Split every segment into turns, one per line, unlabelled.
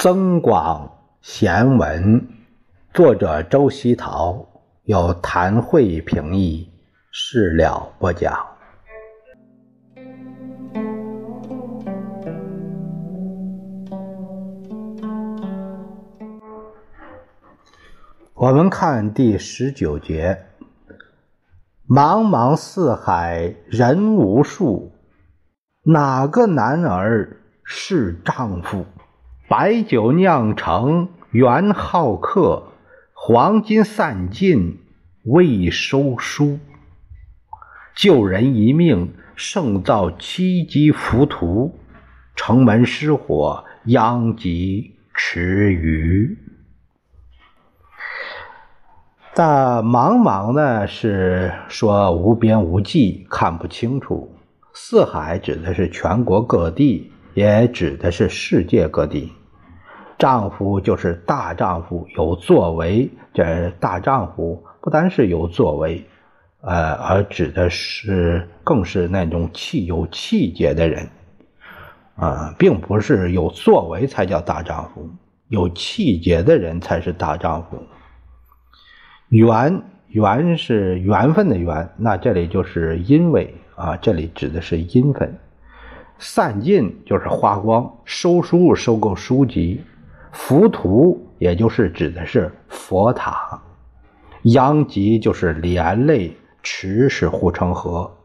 增广贤文，作者周希陶，有谭慧评译，事了不讲。我们看第十九节：茫茫四海人无数，哪个男儿是丈夫？白酒酿成元好客，黄金散尽未收书。救人一命胜造七级浮屠，城门失火殃及池鱼。但茫茫呢，是说无边无际，看不清楚。四海指的是全国各地，也指的是世界各地。丈夫就是大丈夫，有作为。这大丈夫不单是有作为，呃，而指的是更是那种气有气节的人，啊，并不是有作为才叫大丈夫，有气节的人才是大丈夫。缘缘是缘分的缘，那这里就是因为啊，这里指的是因分。散尽就是花光，收书收购书籍。浮屠，也就是指的是佛塔；殃及就是连累，池是护城河。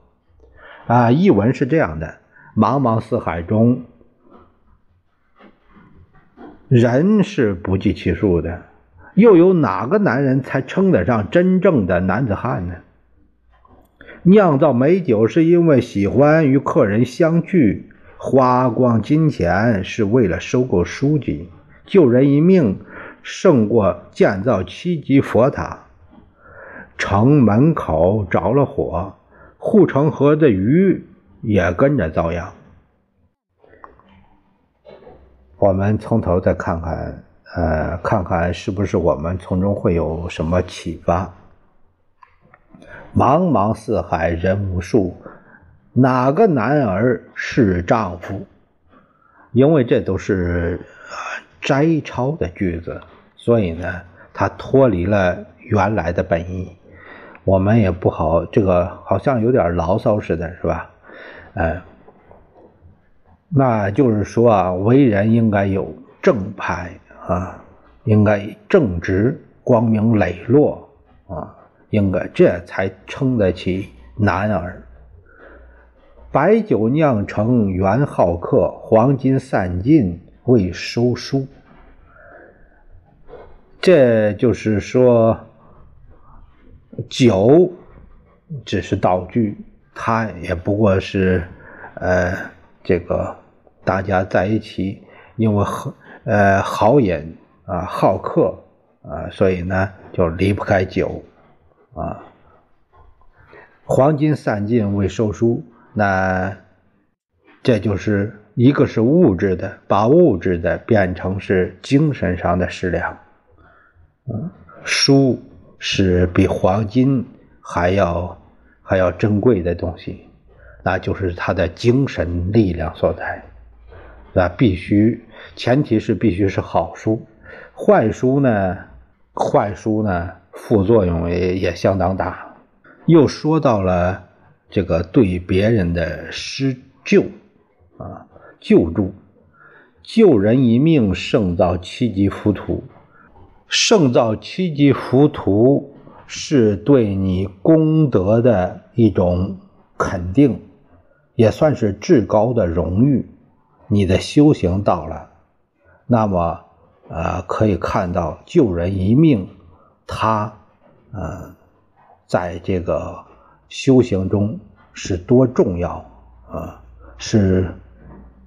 啊，译文是这样的：茫茫四海中，人是不计其数的，又有哪个男人才称得上真正的男子汉呢？酿造美酒是因为喜欢与客人相聚，花光金钱是为了收购书籍。救人一命胜过建造七级佛塔。城门口着了火，护城河的鱼也跟着遭殃。我们从头再看看，呃，看看是不是我们从中会有什么启发？茫茫四海人无数，哪个男儿是丈夫？因为这都是。摘抄的句子，所以呢，它脱离了原来的本意。我们也不好，这个好像有点牢骚似的，是吧？嗯，那就是说啊，为人应该有正派啊，应该正直、光明磊落啊，应该这才称得起男儿。白酒酿成原好客，黄金散尽。未收书，这就是说，酒只是道具，它也不过是，呃，这个大家在一起，因为好，呃，好饮啊，好客啊，所以呢，就离不开酒啊。黄金散尽未收书，那这就是。一个是物质的，把物质的变成是精神上的食粮。嗯，书是比黄金还要还要珍贵的东西，那就是它的精神力量所在。那必须前提是必须是好书，坏书呢，坏书呢副作用也也相当大。又说到了这个对别人的施救啊。救助，救人一命胜造七级浮屠。胜造七级浮屠是对你功德的一种肯定，也算是至高的荣誉。你的修行到了，那么，呃，可以看到救人一命，他，呃，在这个修行中是多重要啊，是。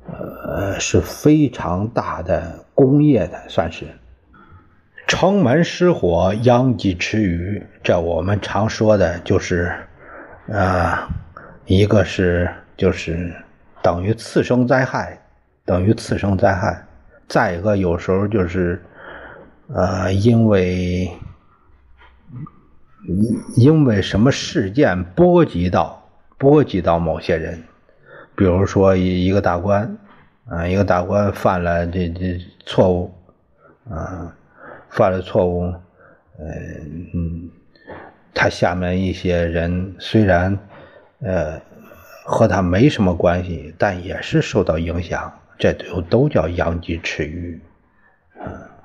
呃，是非常大的工业的，算是。城门失火，殃及池鱼。这我们常说的就是，啊，一个是就是等于次生灾害，等于次生灾害。再一个，有时候就是，呃，因为因为什么事件波及到波及到某些人。比如说一一个大官，啊，一个大官犯了这这错误，啊，犯了错误，嗯，他下面一些人虽然呃和他没什么关系，但也是受到影响，这都都叫殃及池鱼，啊。